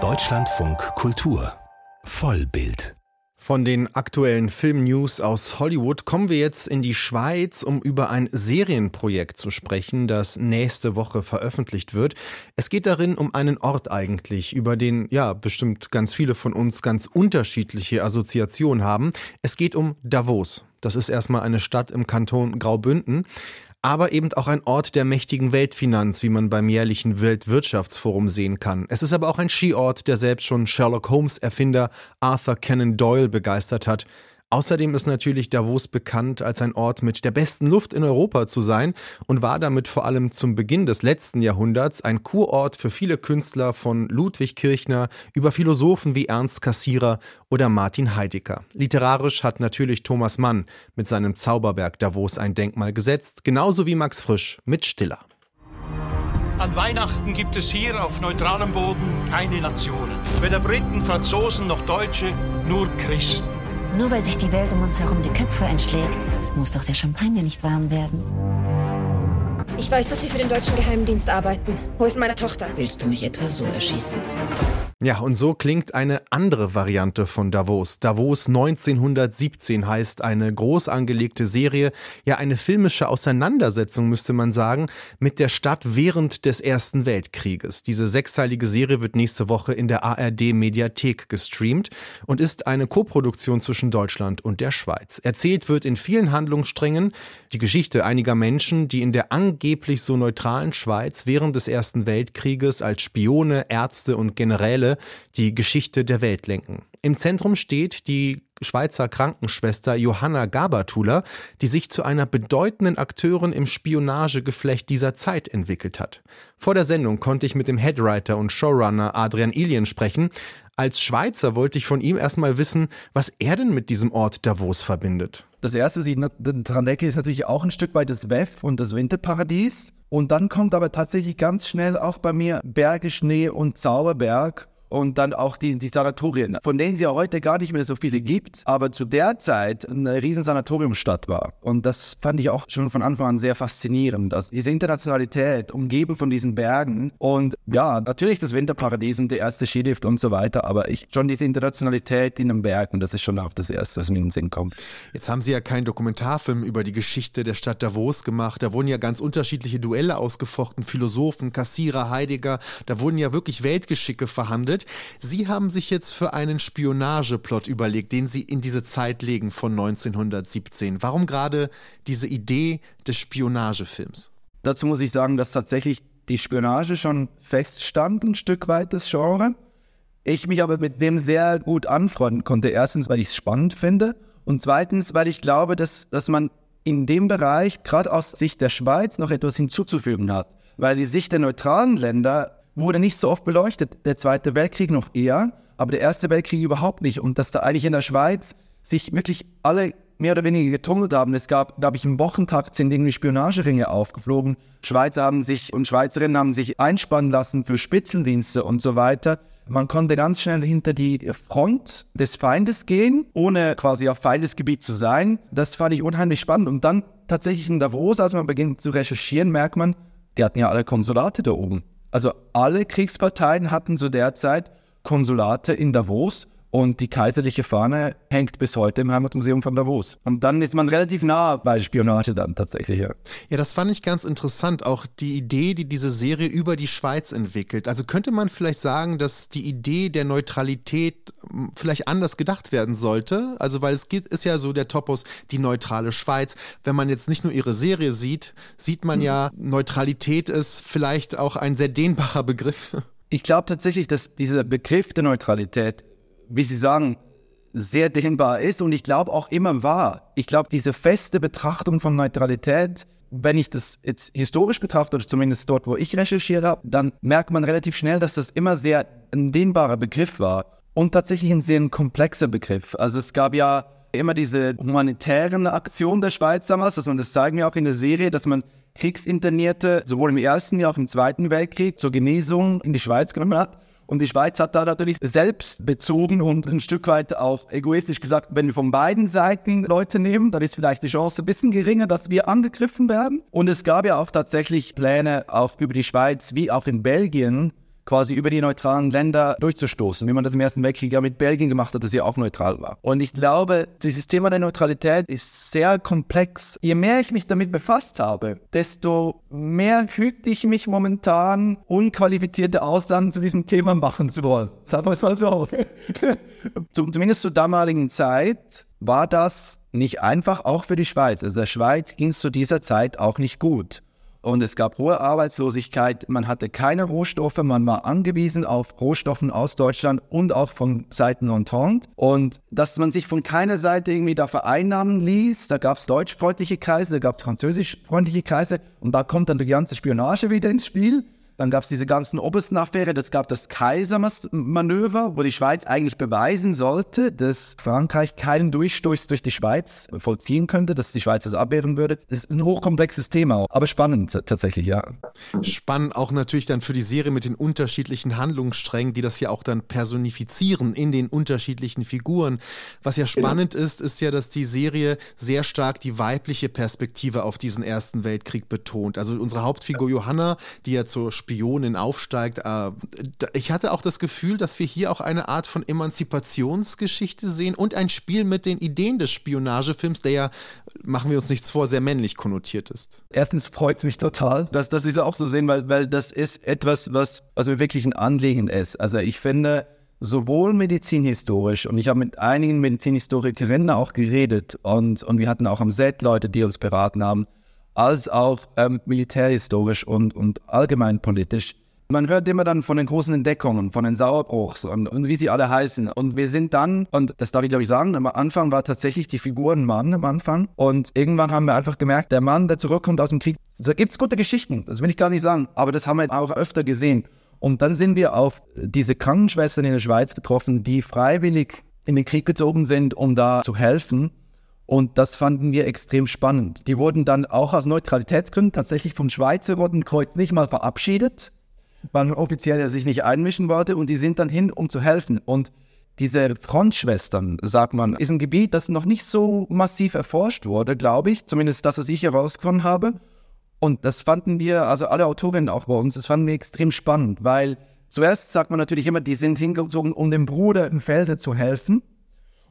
Deutschlandfunk Kultur Vollbild von den aktuellen Filmnews aus Hollywood kommen wir jetzt in die Schweiz, um über ein Serienprojekt zu sprechen, das nächste Woche veröffentlicht wird. Es geht darin um einen Ort eigentlich, über den ja bestimmt ganz viele von uns ganz unterschiedliche Assoziationen haben. Es geht um Davos. Das ist erstmal eine Stadt im Kanton Graubünden aber eben auch ein Ort der mächtigen Weltfinanz, wie man beim jährlichen Weltwirtschaftsforum sehen kann. Es ist aber auch ein Skiort, der selbst schon Sherlock Holmes Erfinder Arthur Conan Doyle begeistert hat. Außerdem ist natürlich Davos bekannt als ein Ort mit der besten Luft in Europa zu sein und war damit vor allem zum Beginn des letzten Jahrhunderts ein Kurort für viele Künstler von Ludwig Kirchner über Philosophen wie Ernst Cassirer oder Martin Heidegger. Literarisch hat natürlich Thomas Mann mit seinem Zauberberg Davos ein Denkmal gesetzt, genauso wie Max Frisch mit Stiller. An Weihnachten gibt es hier auf neutralem Boden keine Nationen. Weder Briten, Franzosen noch Deutsche, nur Christen. Nur weil sich die Welt um uns herum die Köpfe einschlägt, muss doch der Champagner nicht warm werden. Ich weiß, dass Sie für den deutschen Geheimdienst arbeiten. Wo ist meine Tochter? Willst du mich etwa so erschießen? Ja, und so klingt eine andere Variante von Davos. Davos 1917 heißt eine groß angelegte Serie, ja eine filmische Auseinandersetzung müsste man sagen, mit der Stadt während des Ersten Weltkrieges. Diese sechsteilige Serie wird nächste Woche in der ARD Mediathek gestreamt und ist eine Koproduktion zwischen Deutschland und der Schweiz. Erzählt wird in vielen Handlungssträngen die Geschichte einiger Menschen, die in der angeblich so neutralen Schweiz während des Ersten Weltkrieges als Spione, Ärzte und Generäle Stelle die Geschichte der Welt lenken. Im Zentrum steht die Schweizer Krankenschwester Johanna Gabertuler, die sich zu einer bedeutenden Akteurin im Spionagegeflecht dieser Zeit entwickelt hat. Vor der Sendung konnte ich mit dem Headwriter und Showrunner Adrian Ilien sprechen. Als Schweizer wollte ich von ihm erstmal wissen, was er denn mit diesem Ort Davos verbindet. Das erste, was ich daran denke, ist natürlich auch ein Stück weit das WEF und das Winterparadies. Und dann kommt aber tatsächlich ganz schnell auch bei mir Berge, Schnee und Zauberberg und dann auch die, die Sanatorien, von denen es ja heute gar nicht mehr so viele gibt, aber zu der Zeit eine riesen Sanatoriumstadt war. Und das fand ich auch schon von Anfang an sehr faszinierend, dass diese Internationalität umgeben von diesen Bergen und ja, natürlich das Winterparadies und der erste Skilift und so weiter, aber ich schon diese Internationalität in den Bergen, das ist schon auch das Erste, was mir in den Sinn kommt. Jetzt haben Sie ja keinen Dokumentarfilm über die Geschichte der Stadt Davos gemacht, da wurden ja ganz unterschiedliche Duelle ausgefochten, Philosophen, Kassierer, Heidegger, da wurden ja wirklich Weltgeschicke verhandelt gegründet. Sie haben sich jetzt für einen Spionageplot überlegt, den Sie in diese Zeit legen von 1917. Warum gerade diese Idee des Spionagefilms? Dazu muss ich sagen, dass tatsächlich die Spionage schon feststand, ein Stück weit das Genre. Ich mich aber mit dem sehr gut anfreunden konnte. Erstens, weil ich es spannend finde und zweitens, weil ich glaube, dass, dass man in dem Bereich, gerade aus Sicht der Schweiz, noch etwas hinzuzufügen hat. Weil die Sicht der neutralen Länder wurde nicht so oft beleuchtet. Der Zweite Weltkrieg noch eher, aber der Erste Weltkrieg überhaupt nicht. Und dass da eigentlich in der Schweiz sich wirklich alle mehr oder weniger getummelt haben. Es gab, glaube ich, im Wochentakt sind irgendwie Spionageringe aufgeflogen. Schweizer haben sich und Schweizerinnen haben sich einspannen lassen für Spitzendienste und so weiter. Man konnte ganz schnell hinter die Front des Feindes gehen, ohne quasi auf Feindesgebiet zu sein. Das fand ich unheimlich spannend. Und dann tatsächlich in Davos, als man beginnt zu recherchieren, merkt man, die hatten ja alle Konsulate da oben. Also alle Kriegsparteien hatten zu der Zeit Konsulate in Davos und die kaiserliche Fahne hängt bis heute im Heimatmuseum von Davos. Und dann ist man relativ nah bei Spionage dann tatsächlich. Ja. ja, das fand ich ganz interessant. Auch die Idee, die diese Serie über die Schweiz entwickelt. Also könnte man vielleicht sagen, dass die Idee der Neutralität hm, vielleicht anders gedacht werden sollte. Also weil es gibt, ist ja so der Topos, die neutrale Schweiz. Wenn man jetzt nicht nur ihre Serie sieht, sieht man mhm. ja, Neutralität ist vielleicht auch ein sehr dehnbarer Begriff. Ich glaube tatsächlich, dass dieser Begriff der Neutralität wie Sie sagen, sehr dehnbar ist und ich glaube auch immer war. Ich glaube, diese feste Betrachtung von Neutralität, wenn ich das jetzt historisch betrachte oder zumindest dort, wo ich recherchiert habe, dann merkt man relativ schnell, dass das immer sehr ein dehnbarer Begriff war und tatsächlich ein sehr komplexer Begriff. Also es gab ja immer diese humanitären Aktionen der Schweiz damals, also, und das zeigen wir auch in der Serie, dass man Kriegsinternierte sowohl im Ersten wie auch im Zweiten Weltkrieg zur Genesung in die Schweiz genommen hat. Und die Schweiz hat da natürlich selbst bezogen und ein Stück weit auch egoistisch gesagt, wenn wir von beiden Seiten Leute nehmen, dann ist vielleicht die Chance ein bisschen geringer, dass wir angegriffen werden. Und es gab ja auch tatsächlich Pläne auch über die Schweiz wie auch in Belgien quasi über die neutralen Länder durchzustoßen, wie man das im Ersten Weltkrieg ja mit Belgien gemacht hat, das ja auch neutral war. Und ich glaube, dieses Thema der Neutralität ist sehr komplex. Je mehr ich mich damit befasst habe, desto mehr hüte ich mich momentan, unqualifizierte Aussagen zu diesem Thema machen zu wollen. Sagen wir es mal so. Zumindest zur damaligen Zeit war das nicht einfach, auch für die Schweiz. Also der Schweiz ging es zu dieser Zeit auch nicht gut und es gab hohe Arbeitslosigkeit. Man hatte keine Rohstoffe, man war angewiesen auf Rohstoffen aus Deutschland und auch von Seiten Entente. Und dass man sich von keiner Seite irgendwie da vereinnahmen ließ, da gab es deutschfreundliche Kreise, da gab es französischfreundliche Kreise und da kommt dann die ganze Spionage wieder ins Spiel. Dann gab es diese ganzen Oberstenaffäre, das gab das Kaisermanöver, wo die Schweiz eigentlich beweisen sollte, dass Frankreich keinen Durchstoß durch die Schweiz vollziehen könnte, dass die Schweiz das abwehren würde. Das ist ein hochkomplexes Thema, aber spannend tatsächlich, ja. Spannend auch natürlich dann für die Serie mit den unterschiedlichen Handlungssträngen, die das ja auch dann personifizieren in den unterschiedlichen Figuren. Was ja genau. spannend genau. ist, ist ja, dass die Serie sehr stark die weibliche Perspektive auf diesen Ersten Weltkrieg betont. Also unsere Hauptfigur Johanna, die ja zur Spionin aufsteigt. Äh, ich hatte auch das Gefühl, dass wir hier auch eine Art von Emanzipationsgeschichte sehen und ein Spiel mit den Ideen des Spionagefilms, der ja, machen wir uns nichts vor, sehr männlich konnotiert ist. Erstens freut es mich total, dass, dass Sie es auch so sehen, weil, weil das ist etwas, was, was mir wirklich ein Anliegen ist. Also ich finde, sowohl medizinhistorisch und ich habe mit einigen Medizinhistorikerinnen auch geredet und, und wir hatten auch am Set Leute, die uns beraten haben als auch ähm, militärhistorisch und, und allgemein politisch. Man hört immer dann von den großen Entdeckungen, von den Sauerbruchs und, und, wie sie alle heißen. Und wir sind dann, und das darf ich glaube ich sagen, am Anfang war tatsächlich die Figur ein Mann am Anfang. Und irgendwann haben wir einfach gemerkt, der Mann, der zurückkommt aus dem Krieg, da gibt es gute Geschichten, das will ich gar nicht sagen, aber das haben wir auch öfter gesehen. Und dann sind wir auf diese Krankenschwestern in der Schweiz betroffen, die freiwillig in den Krieg gezogen sind, um da zu helfen. Und das fanden wir extrem spannend. Die wurden dann auch aus Neutralitätsgründen tatsächlich vom Schweizer Rotenkreuz nicht mal verabschiedet, weil offiziell sich nicht einmischen wollte und die sind dann hin, um zu helfen. Und diese Frontschwestern, sagt man, ist ein Gebiet, das noch nicht so massiv erforscht wurde, glaube ich, zumindest das, was ich herausgefunden habe. Und das fanden wir, also alle Autorinnen auch bei uns, das fanden wir extrem spannend, weil zuerst sagt man natürlich immer, die sind hingezogen, um dem Bruder im Felde zu helfen.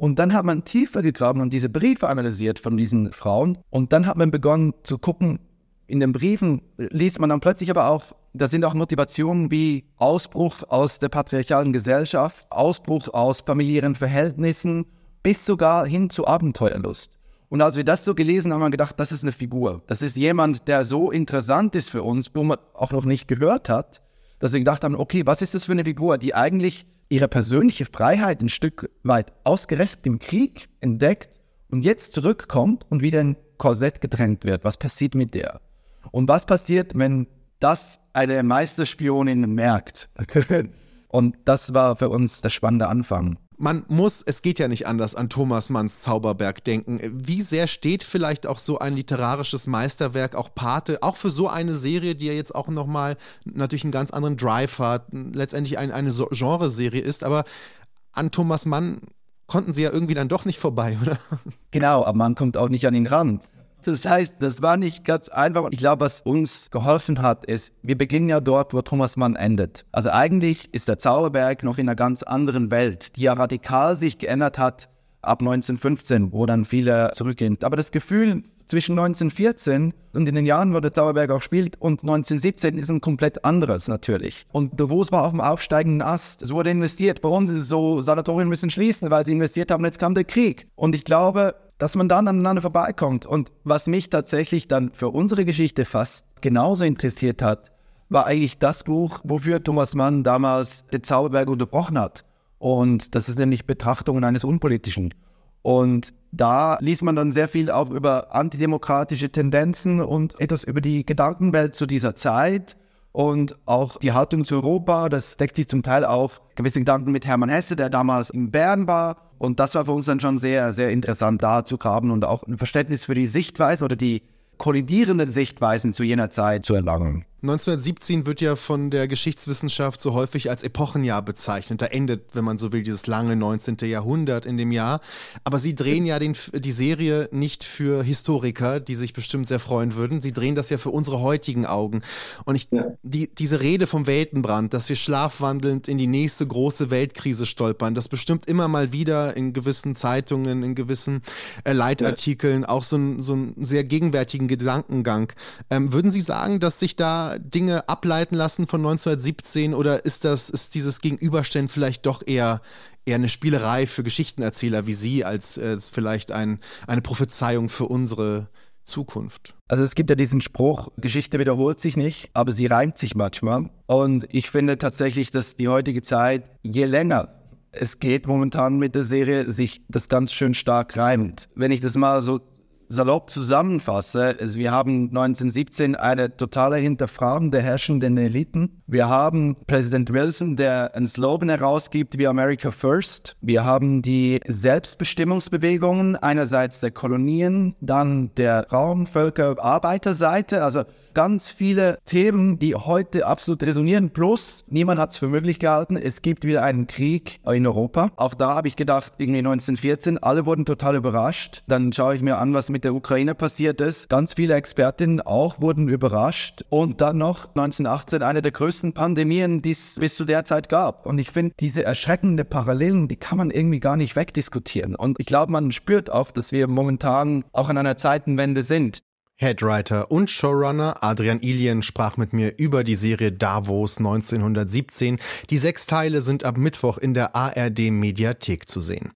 Und dann hat man tiefer gegraben und diese Briefe analysiert von diesen Frauen. Und dann hat man begonnen zu gucken, in den Briefen liest man dann plötzlich aber auch, da sind auch Motivationen wie Ausbruch aus der patriarchalen Gesellschaft, Ausbruch aus familiären Verhältnissen, bis sogar hin zu Abenteuerlust. Und als wir das so gelesen haben, haben wir gedacht, das ist eine Figur. Das ist jemand, der so interessant ist für uns, wo man auch noch nicht gehört hat, dass wir gedacht haben, okay, was ist das für eine Figur, die eigentlich ihre persönliche Freiheit ein Stück weit ausgerechnet im Krieg entdeckt und jetzt zurückkommt und wieder in Korsett gedrängt wird. Was passiert mit der? Und was passiert, wenn das eine Meisterspionin merkt? und das war für uns der spannende Anfang man muss, es geht ja nicht anders, an Thomas Manns Zauberberg denken. Wie sehr steht vielleicht auch so ein literarisches Meisterwerk, auch Pate, auch für so eine Serie, die ja jetzt auch nochmal natürlich einen ganz anderen Drive hat, letztendlich ein, eine Genreserie ist, aber an Thomas Mann konnten sie ja irgendwie dann doch nicht vorbei, oder? Genau, aber man kommt auch nicht an ihn ran. Das heißt, das war nicht ganz einfach. Ich glaube, was uns geholfen hat, ist, wir beginnen ja dort, wo Thomas Mann endet. Also eigentlich ist der Zauberberg noch in einer ganz anderen Welt, die ja radikal sich geändert hat ab 1915, wo dann viele zurückgehen. Aber das Gefühl zwischen 1914 und in den Jahren, wo der Zauberberg auch spielt, und 1917 ist ein komplett anderes natürlich. Und Davos war auf dem aufsteigenden Ast. Es wurde investiert. Bei uns ist es so, Sanatorien müssen schließen, weil sie investiert haben. Jetzt kam der Krieg. Und ich glaube, dass man dann aneinander vorbeikommt. Und was mich tatsächlich dann für unsere Geschichte fast genauso interessiert hat, war eigentlich das Buch, wofür Thomas Mann damals den Zauberberg unterbrochen hat. Und das ist nämlich Betrachtungen eines Unpolitischen. Und da liest man dann sehr viel auch über antidemokratische Tendenzen und etwas über die Gedankenwelt zu dieser Zeit und auch die Haltung zu Europa. Das deckt sich zum Teil auch gewisse Gedanken mit Hermann Hesse, der damals in Bern war und das war für uns dann schon sehr, sehr interessant, da zu graben und auch ein Verständnis für die Sichtweise oder die kollidierenden Sichtweisen zu jener Zeit zu erlangen. 1917 wird ja von der Geschichtswissenschaft so häufig als Epochenjahr bezeichnet. Da endet, wenn man so will, dieses lange 19. Jahrhundert in dem Jahr. Aber Sie drehen ja den, die Serie nicht für Historiker, die sich bestimmt sehr freuen würden. Sie drehen das ja für unsere heutigen Augen. Und ich, ja. die, diese Rede vom Weltenbrand, dass wir schlafwandelnd in die nächste große Weltkrise stolpern, das bestimmt immer mal wieder in gewissen Zeitungen, in gewissen äh, Leitartikeln auch so, ein, so einen sehr gegenwärtigen Gedankengang. Ähm, würden Sie sagen, dass sich da Dinge ableiten lassen von 1917 oder ist das, ist dieses Gegenüberstellen vielleicht doch eher, eher eine Spielerei für Geschichtenerzähler wie Sie, als äh, vielleicht ein, eine Prophezeiung für unsere Zukunft? Also es gibt ja diesen Spruch, Geschichte wiederholt sich nicht, aber sie reimt sich manchmal. Und ich finde tatsächlich, dass die heutige Zeit, je länger es geht momentan mit der Serie, sich das ganz schön stark reimt. Wenn ich das mal so salopp zusammenfasse, also wir haben 1917 eine totale Hinterfragen der herrschenden Eliten. Wir haben Präsident Wilson, der ein Slogan herausgibt wie America First. Wir haben die Selbstbestimmungsbewegungen einerseits der Kolonien, dann der Frauenvölker, Arbeiterseite, also ganz viele Themen, die heute absolut resonieren. Plus, niemand hat es für möglich gehalten, es gibt wieder einen Krieg in Europa. Auch da habe ich gedacht, irgendwie 1914, alle wurden total überrascht. Dann schaue ich mir an, was mit der Ukraine passiert ist. Ganz viele Expertinnen auch wurden überrascht. Und dann noch 1918 eine der größten Pandemien, die es bis zu der Zeit gab. Und ich finde, diese erschreckende Parallelen, die kann man irgendwie gar nicht wegdiskutieren. Und ich glaube, man spürt auch, dass wir momentan auch in einer Zeitenwende sind. Headwriter und Showrunner Adrian Ilien sprach mit mir über die Serie Davos 1917. Die sechs Teile sind ab Mittwoch in der ARD Mediathek zu sehen.